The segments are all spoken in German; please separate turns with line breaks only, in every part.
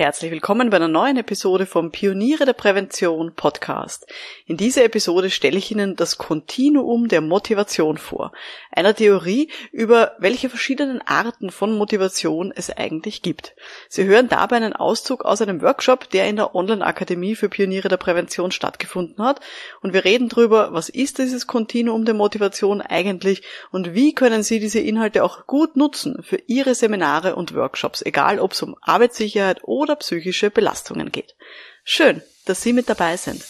herzlich willkommen bei einer neuen Episode vom Pioniere der Prävention Podcast. In dieser Episode stelle ich Ihnen das Kontinuum der Motivation vor, einer Theorie über welche verschiedenen Arten von Motivation es eigentlich gibt. Sie hören dabei einen Auszug aus einem Workshop, der in der Online-Akademie für Pioniere der Prävention stattgefunden hat und wir reden darüber, was ist dieses Kontinuum der Motivation eigentlich und wie können Sie diese Inhalte auch gut nutzen für Ihre Seminare und Workshops, egal ob es um Arbeitssicherheit oder psychische Belastungen geht. Schön, dass Sie mit dabei sind.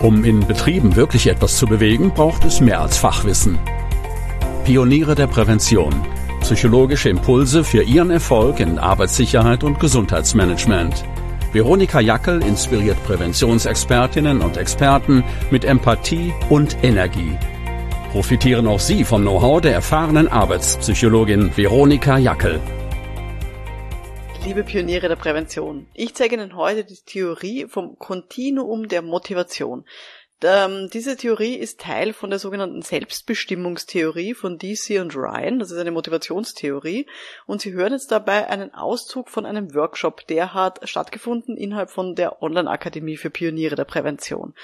Um in Betrieben wirklich etwas zu bewegen, braucht es mehr als Fachwissen. Pioniere der Prävention. Psychologische Impulse für Ihren Erfolg in Arbeitssicherheit und Gesundheitsmanagement. Veronika Jackel inspiriert Präventionsexpertinnen und Experten mit Empathie und Energie. Profitieren auch Sie vom Know-how der erfahrenen Arbeitspsychologin Veronika Jackel.
Liebe Pioniere der Prävention, ich zeige Ihnen heute die Theorie vom Kontinuum der Motivation. Ähm, diese Theorie ist Teil von der sogenannten Selbstbestimmungstheorie von DC und Ryan. Das ist eine Motivationstheorie. Und Sie hören jetzt dabei einen Auszug von einem Workshop, der hat stattgefunden innerhalb von der Online-Akademie für Pioniere der Prävention.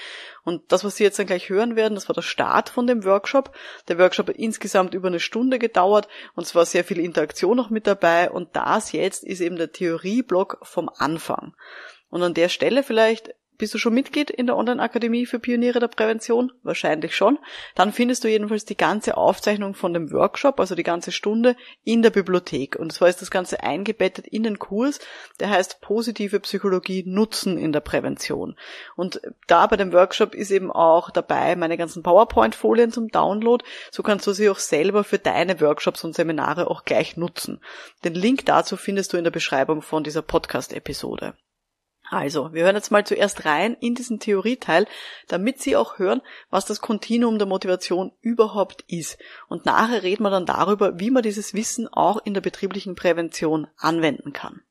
Und das, was Sie jetzt dann gleich hören werden, das war der Start von dem Workshop. Der Workshop hat insgesamt über eine Stunde gedauert und es war sehr viel Interaktion noch mit dabei. Und das jetzt ist eben der Theorieblock vom Anfang. Und an der Stelle vielleicht bist du schon Mitglied in der Online-Akademie für Pioniere der Prävention? Wahrscheinlich schon. Dann findest du jedenfalls die ganze Aufzeichnung von dem Workshop, also die ganze Stunde, in der Bibliothek. Und zwar ist das Ganze eingebettet in den Kurs, der heißt Positive Psychologie nutzen in der Prävention. Und da bei dem Workshop ist eben auch dabei meine ganzen PowerPoint-Folien zum Download. So kannst du sie auch selber für deine Workshops und Seminare auch gleich nutzen. Den Link dazu findest du in der Beschreibung von dieser Podcast-Episode. Also, wir hören jetzt mal zuerst rein in diesen Theorieteil, damit Sie auch hören, was das Kontinuum der Motivation überhaupt ist. Und nachher reden wir dann darüber, wie man dieses Wissen auch in der betrieblichen Prävention anwenden kann.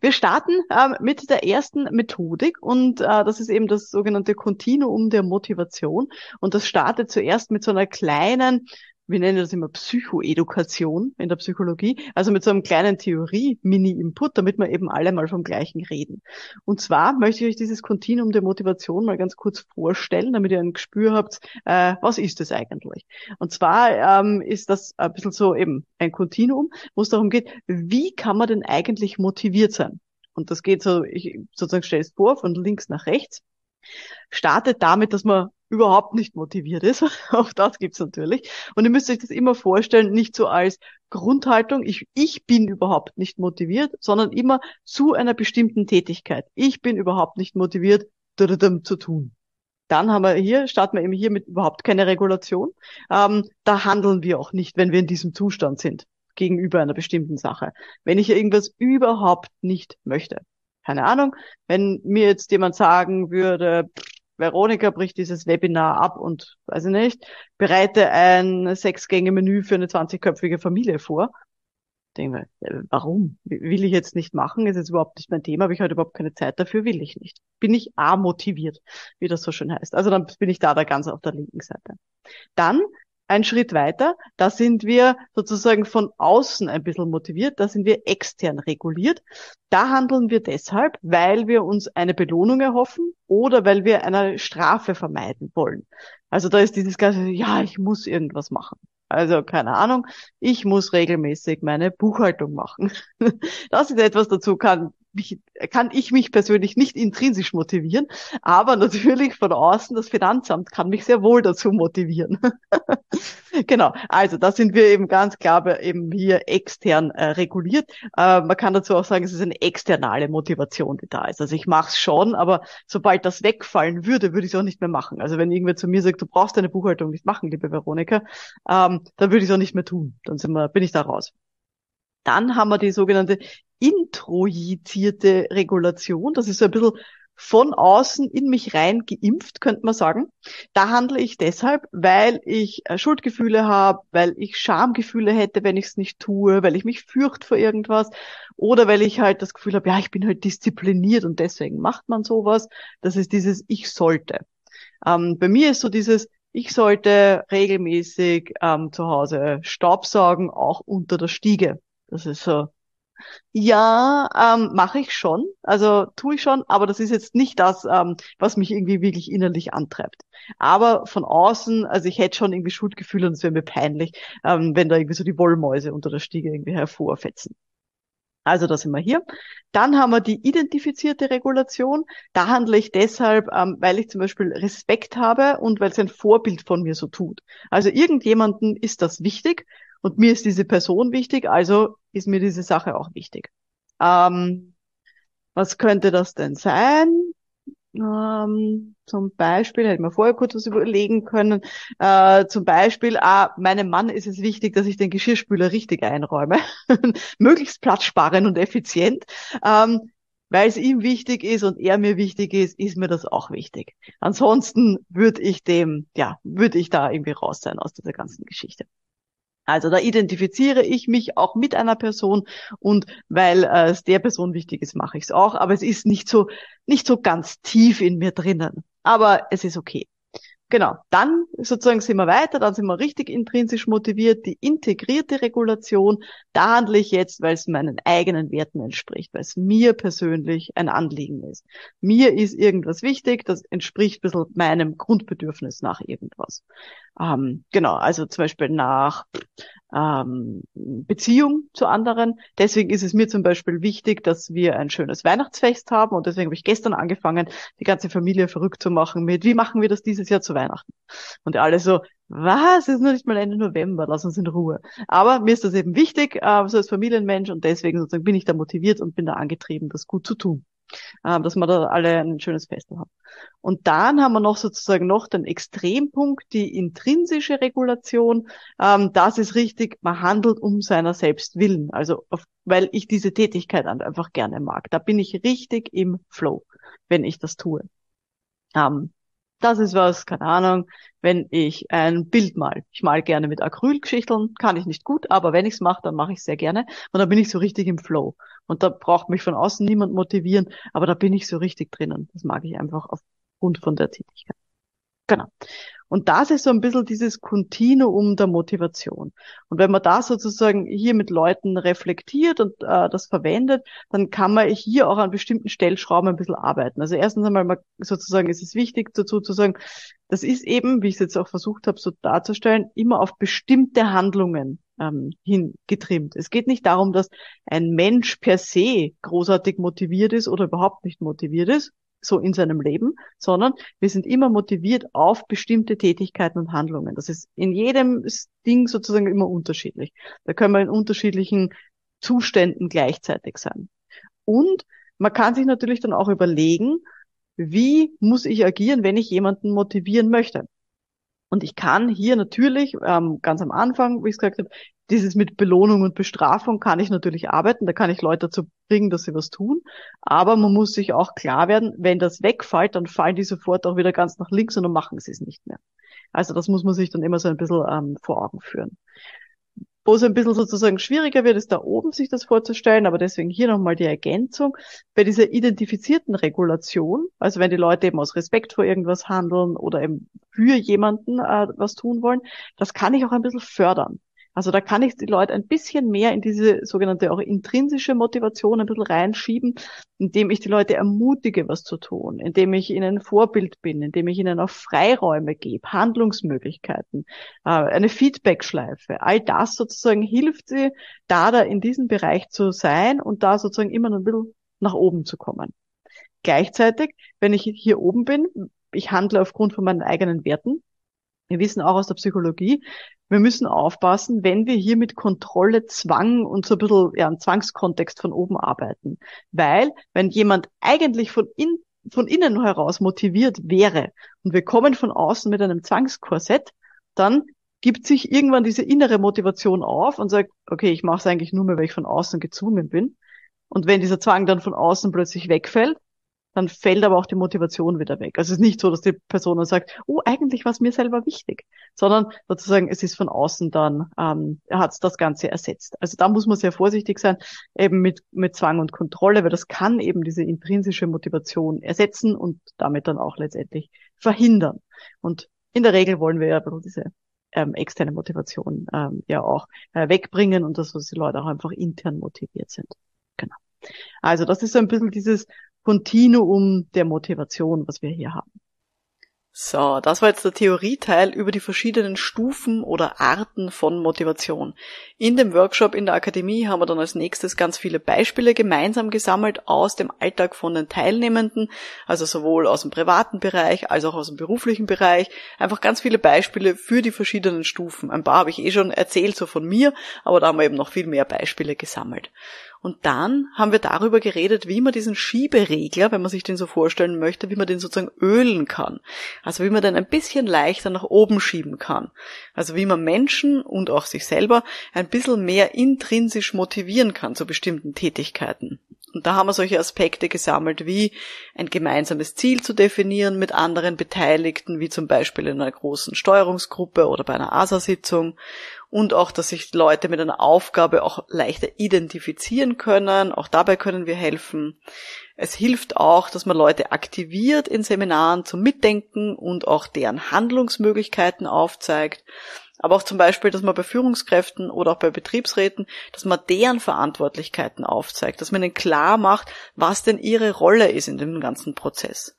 Wir starten äh, mit der ersten Methodik und äh, das ist eben das sogenannte Kontinuum der Motivation. Und das startet zuerst mit so einer kleinen wir nennen das immer Psychoedukation in der Psychologie, also mit so einem kleinen Theorie-Mini-Input, damit wir eben alle mal vom Gleichen reden. Und zwar möchte ich euch dieses Kontinuum der Motivation mal ganz kurz vorstellen, damit ihr ein Gespür habt, äh, was ist das eigentlich? Und zwar ähm, ist das ein bisschen so eben ein Kontinuum, wo es darum geht, wie kann man denn eigentlich motiviert sein? Und das geht so, ich sozusagen stelle es vor, von links nach rechts startet damit, dass man überhaupt nicht motiviert ist. Auch das gibt's natürlich. Und ihr müsst euch das immer vorstellen, nicht so als Grundhaltung, ich, ich bin überhaupt nicht motiviert, sondern immer zu einer bestimmten Tätigkeit. Ich bin überhaupt nicht motiviert, zu tun. Dann haben wir hier, starten wir eben hier mit überhaupt keine Regulation. Ähm, da handeln wir auch nicht, wenn wir in diesem Zustand sind, gegenüber einer bestimmten Sache. Wenn ich irgendwas überhaupt nicht möchte. Keine Ahnung, wenn mir jetzt jemand sagen würde, Veronika bricht dieses Webinar ab und, weiß ich nicht, bereite ein Sechs-Gänge-Menü für eine 20-köpfige Familie vor. Denke mir, äh, warum? Will ich jetzt nicht machen? Ist jetzt überhaupt nicht mein Thema, habe ich heute überhaupt keine Zeit dafür, will ich nicht. Bin ich A-motiviert, wie das so schön heißt. Also dann bin ich da, da ganz auf der linken Seite. Dann ein Schritt weiter, da sind wir sozusagen von außen ein bisschen motiviert, da sind wir extern reguliert. Da handeln wir deshalb, weil wir uns eine Belohnung erhoffen oder weil wir eine Strafe vermeiden wollen. Also da ist dieses ganze, ja, ich muss irgendwas machen. Also keine Ahnung, ich muss regelmäßig meine Buchhaltung machen. Das ist etwas dazu, kann mich, kann ich mich persönlich nicht intrinsisch motivieren, aber natürlich von außen das Finanzamt kann mich sehr wohl dazu motivieren. genau, also da sind wir eben ganz klar eben hier extern äh, reguliert. Äh, man kann dazu auch sagen, es ist eine externe Motivation, die da ist. Also ich mache es schon, aber sobald das wegfallen würde, würde ich es auch nicht mehr machen. Also wenn irgendwer zu mir sagt, du brauchst deine Buchhaltung nicht machen, liebe Veronika, ähm, dann würde ich es auch nicht mehr tun. Dann sind wir, bin ich da raus. Dann haben wir die sogenannte introjizierte Regulation. Das ist so ein bisschen von außen in mich rein geimpft, könnte man sagen. Da handle ich deshalb, weil ich äh, Schuldgefühle habe, weil ich Schamgefühle hätte, wenn ich es nicht tue, weil ich mich fürchte vor irgendwas oder weil ich halt das Gefühl habe, ja, ich bin halt diszipliniert und deswegen macht man sowas. Das ist dieses Ich sollte. Ähm, bei mir ist so dieses ich sollte regelmäßig ähm, zu Hause Staubsaugen, auch unter der Stiege. Das ist so Ja, ähm, mache ich schon. Also tue ich schon, aber das ist jetzt nicht das, ähm, was mich irgendwie wirklich innerlich antreibt. Aber von außen, also ich hätte schon irgendwie Schuldgefühle und es wäre mir peinlich, ähm, wenn da irgendwie so die Wollmäuse unter der Stiege irgendwie hervorfetzen. Also da sind wir hier. Dann haben wir die identifizierte Regulation. Da handle ich deshalb, ähm, weil ich zum Beispiel Respekt habe und weil es ein Vorbild von mir so tut. Also irgendjemanden ist das wichtig und mir ist diese Person wichtig, also ist mir diese Sache auch wichtig. Ähm, was könnte das denn sein? Ähm, zum Beispiel, hätte ich mir vorher kurz was überlegen können, äh, zum Beispiel, ah, meinem Mann ist es wichtig, dass ich den Geschirrspüler richtig einräume, möglichst platzsparend und effizient. Ähm, weil es ihm wichtig ist und er mir wichtig ist, ist mir das auch wichtig. Ansonsten würde ich dem, ja, würde ich da irgendwie raus sein aus dieser ganzen Geschichte. Also da identifiziere ich mich auch mit einer Person und weil äh, es der Person wichtig ist, mache ich es auch. Aber es ist nicht so, nicht so ganz tief in mir drinnen. Aber es ist okay. Genau, dann sozusagen sind wir weiter, dann sind wir richtig intrinsisch motiviert. Die integrierte Regulation, da handle ich jetzt, weil es meinen eigenen Werten entspricht, weil es mir persönlich ein Anliegen ist. Mir ist irgendwas wichtig, das entspricht ein bisschen meinem Grundbedürfnis nach irgendwas. Ähm, genau, also zum Beispiel nach ähm, Beziehung zu anderen. Deswegen ist es mir zum Beispiel wichtig, dass wir ein schönes Weihnachtsfest haben und deswegen habe ich gestern angefangen, die ganze Familie verrückt zu machen mit, wie machen wir das dieses Jahr zu Weihnachten? Und alle so, was? Es ist noch nicht mal Ende November, lass uns in Ruhe. Aber mir ist das eben wichtig, äh, so als Familienmensch und deswegen sozusagen bin ich da motiviert und bin da angetrieben, das gut zu tun äh, dass wir da alle ein schönes Fest haben. Und dann haben wir noch sozusagen noch den Extrempunkt, die intrinsische Regulation. Ähm, das ist richtig, man handelt um seiner selbst willen, also auf, weil ich diese Tätigkeit einfach gerne mag. Da bin ich richtig im Flow, wenn ich das tue. Ähm, das ist was, keine Ahnung, wenn ich ein Bild mal. Ich mal gerne mit Acrylgeschichteln, kann ich nicht gut, aber wenn ich es mache, dann mache ich sehr gerne. Und da bin ich so richtig im Flow. Und da braucht mich von außen niemand motivieren, aber da bin ich so richtig drinnen. Das mag ich einfach aufgrund von der Tätigkeit. Genau. Und das ist so ein bisschen dieses Kontinuum der Motivation. Und wenn man da sozusagen hier mit Leuten reflektiert und äh, das verwendet, dann kann man hier auch an bestimmten Stellschrauben ein bisschen arbeiten. Also erstens einmal sozusagen ist es wichtig dazu zu sagen, das ist eben, wie ich es jetzt auch versucht habe, so darzustellen, immer auf bestimmte Handlungen ähm, hingetrimmt. Es geht nicht darum, dass ein Mensch per se großartig motiviert ist oder überhaupt nicht motiviert ist, so in seinem Leben, sondern wir sind immer motiviert auf bestimmte Tätigkeiten und Handlungen. Das ist in jedem Ding sozusagen immer unterschiedlich. Da können wir in unterschiedlichen Zuständen gleichzeitig sein. Und man kann sich natürlich dann auch überlegen, wie muss ich agieren, wenn ich jemanden motivieren möchte. Und ich kann hier natürlich ähm, ganz am Anfang, wie ich gesagt habe, dieses mit Belohnung und Bestrafung kann ich natürlich arbeiten, da kann ich Leute dazu bringen, dass sie was tun. Aber man muss sich auch klar werden, wenn das wegfällt, dann fallen die sofort auch wieder ganz nach links und dann machen sie es nicht mehr. Also das muss man sich dann immer so ein bisschen ähm, vor Augen führen. Wo es ein bisschen sozusagen schwieriger wird, ist da oben sich das vorzustellen, aber deswegen hier nochmal die Ergänzung. Bei dieser identifizierten Regulation, also wenn die Leute eben aus Respekt vor irgendwas handeln oder eben für jemanden äh, was tun wollen, das kann ich auch ein bisschen fördern. Also da kann ich die Leute ein bisschen mehr in diese sogenannte auch intrinsische Motivation ein bisschen reinschieben, indem ich die Leute ermutige, was zu tun, indem ich ihnen ein Vorbild bin, indem ich ihnen auch Freiräume gebe, Handlungsmöglichkeiten, äh, eine Feedbackschleife. All das sozusagen hilft sie, da da in diesem Bereich zu sein und da sozusagen immer noch ein bisschen nach oben zu kommen. Gleichzeitig, wenn ich hier oben bin, ich handle aufgrund von meinen eigenen Werten, wir wissen auch aus der Psychologie, wir müssen aufpassen, wenn wir hier mit Kontrolle, Zwang und so ein bisschen ja, einen Zwangskontext von oben arbeiten. Weil, wenn jemand eigentlich von, in, von innen heraus motiviert wäre und wir kommen von außen mit einem Zwangskorsett, dann gibt sich irgendwann diese innere Motivation auf und sagt, okay, ich mache es eigentlich nur mehr, weil ich von außen gezwungen bin. Und wenn dieser Zwang dann von außen plötzlich wegfällt, dann fällt aber auch die Motivation wieder weg. Also es ist nicht so, dass die Person dann sagt, oh, eigentlich war es mir selber wichtig, sondern sozusagen es ist von außen dann, ähm, hat das Ganze ersetzt. Also da muss man sehr vorsichtig sein, eben mit, mit Zwang und Kontrolle, weil das kann eben diese intrinsische Motivation ersetzen und damit dann auch letztendlich verhindern. Und in der Regel wollen wir ja diese ähm, externe Motivation ähm, ja auch äh, wegbringen und dass die Leute auch einfach intern motiviert sind.
Genau. Also das ist so ein bisschen dieses Kontinuum der Motivation, was wir hier haben.
So, das war jetzt der Theorieteil über die verschiedenen Stufen oder Arten von Motivation. In dem Workshop in der Akademie haben wir dann als nächstes ganz viele Beispiele gemeinsam gesammelt aus dem Alltag von den Teilnehmenden, also sowohl aus dem privaten Bereich als auch aus dem beruflichen Bereich. Einfach ganz viele Beispiele für die verschiedenen Stufen. Ein paar habe ich eh schon erzählt, so von mir, aber da haben wir eben noch viel mehr Beispiele gesammelt. Und dann haben wir darüber geredet, wie man diesen Schieberegler, wenn man sich den so vorstellen möchte, wie man den sozusagen ölen kann. Also wie man den ein bisschen leichter nach oben schieben kann. Also wie man Menschen und auch sich selber ein bisschen mehr intrinsisch motivieren kann zu bestimmten Tätigkeiten. Und da haben wir solche Aspekte gesammelt, wie ein gemeinsames Ziel zu definieren mit anderen Beteiligten, wie zum Beispiel in einer großen Steuerungsgruppe oder bei einer ASA-Sitzung und auch, dass sich Leute mit einer Aufgabe auch leichter identifizieren können. Auch dabei können wir helfen. Es hilft auch, dass man Leute aktiviert in Seminaren zum Mitdenken und auch deren Handlungsmöglichkeiten aufzeigt. Aber auch zum Beispiel, dass man bei Führungskräften oder auch bei Betriebsräten, dass man deren Verantwortlichkeiten aufzeigt, dass man ihnen klar macht, was denn ihre Rolle ist in dem ganzen Prozess.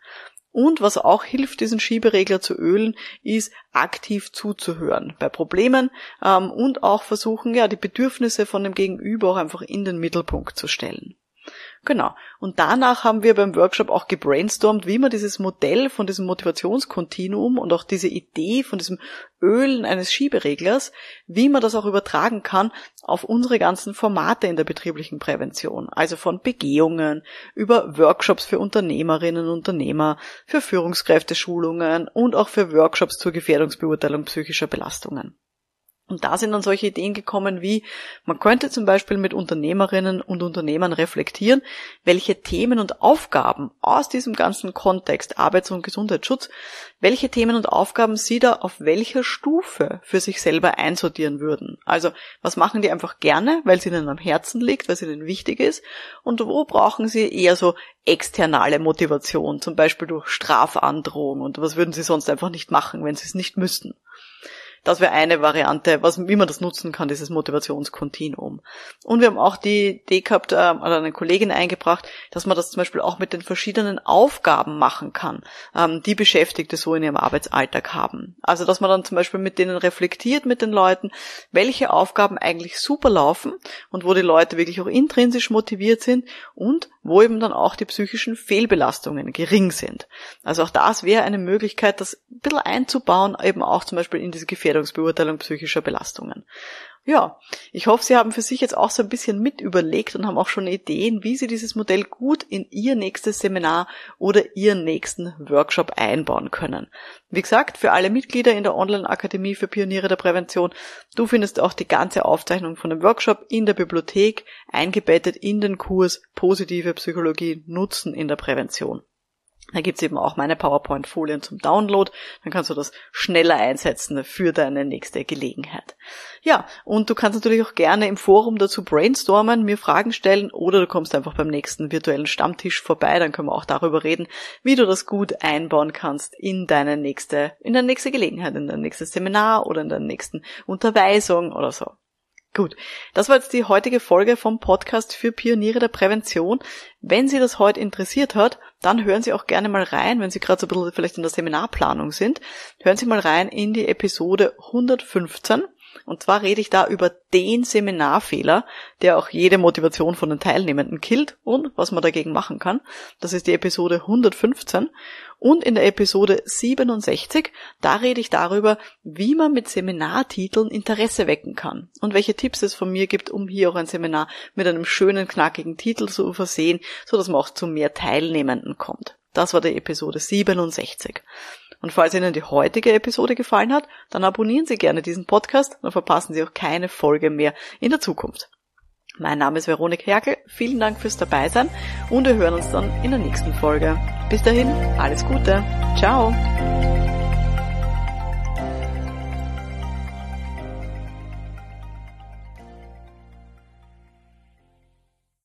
Und was auch hilft, diesen Schieberegler zu ölen, ist aktiv zuzuhören bei Problemen ähm, und auch versuchen, ja, die Bedürfnisse von dem Gegenüber auch einfach in den Mittelpunkt zu stellen. Genau. Und danach haben wir beim Workshop auch gebrainstormt, wie man dieses Modell von diesem Motivationskontinuum und auch diese Idee von diesem Ölen eines Schiebereglers, wie man das auch übertragen kann auf unsere ganzen Formate in der betrieblichen Prävention. Also von Begehungen über Workshops für Unternehmerinnen und Unternehmer, für Führungskräfteschulungen und auch für Workshops zur Gefährdungsbeurteilung psychischer Belastungen. Und da sind dann solche Ideen gekommen wie, man könnte zum Beispiel mit Unternehmerinnen und Unternehmern reflektieren, welche Themen und Aufgaben aus diesem ganzen Kontext Arbeits- und Gesundheitsschutz, welche Themen und Aufgaben sie da auf welcher Stufe für sich selber einsortieren würden. Also, was machen die einfach gerne, weil es ihnen am Herzen liegt, weil es ihnen wichtig ist, und wo brauchen sie eher so externe Motivation, zum Beispiel durch Strafandrohung, und was würden sie sonst einfach nicht machen, wenn sie es nicht müssten. Das wäre eine Variante, was, wie man das nutzen kann, dieses Motivationskontinuum. Und wir haben auch die Idee gehabt, äh, oder eine Kollegin eingebracht, dass man das zum Beispiel auch mit den verschiedenen Aufgaben machen kann, ähm, die Beschäftigte so in ihrem Arbeitsalltag haben. Also, dass man dann zum Beispiel mit denen reflektiert, mit den Leuten, welche Aufgaben eigentlich super laufen und wo die Leute wirklich auch intrinsisch motiviert sind und wo eben dann auch die psychischen Fehlbelastungen gering sind. Also auch das wäre eine Möglichkeit, das ein bisschen einzubauen, eben auch zum Beispiel in diese Gefährdungsbeurteilung psychischer Belastungen. Ja, ich hoffe, Sie haben für sich jetzt auch so ein bisschen mit überlegt und haben auch schon Ideen, wie Sie dieses Modell gut in Ihr nächstes Seminar oder Ihren nächsten Workshop einbauen können. Wie gesagt, für alle Mitglieder in der Online-Akademie für Pioniere der Prävention, du findest auch die ganze Aufzeichnung von dem Workshop in der Bibliothek, eingebettet in den Kurs Positive Psychologie nutzen in der Prävention. Da gibt's eben auch meine PowerPoint-Folien zum Download. Dann kannst du das schneller einsetzen für deine nächste Gelegenheit. Ja, und du kannst natürlich auch gerne im Forum dazu brainstormen, mir Fragen stellen oder du kommst einfach beim nächsten virtuellen Stammtisch vorbei. Dann können wir auch darüber reden, wie du das gut einbauen kannst in deine nächste, in deine nächste Gelegenheit, in dein nächstes Seminar oder in deine nächsten Unterweisung oder so. Gut, das war jetzt die heutige Folge vom Podcast für Pioniere der Prävention. Wenn Sie das heute interessiert hat, dann hören Sie auch gerne mal rein, wenn Sie gerade so ein bisschen vielleicht in der Seminarplanung sind, hören Sie mal rein in die Episode 115. Und zwar rede ich da über den Seminarfehler, der auch jede Motivation von den Teilnehmenden killt und was man dagegen machen kann. Das ist die Episode 115. Und in der Episode 67, da rede ich darüber, wie man mit Seminartiteln Interesse wecken kann und welche Tipps es von mir gibt, um hier auch ein Seminar mit einem schönen, knackigen Titel zu versehen, so dass man auch zu mehr Teilnehmenden kommt. Das war die Episode 67. Und falls Ihnen die heutige Episode gefallen hat, dann abonnieren Sie gerne diesen Podcast, dann verpassen Sie auch keine Folge mehr in der Zukunft. Mein Name ist Veronik Herkel, vielen Dank fürs Dabeisein und wir hören uns dann in der nächsten Folge. Bis dahin, alles Gute. Ciao.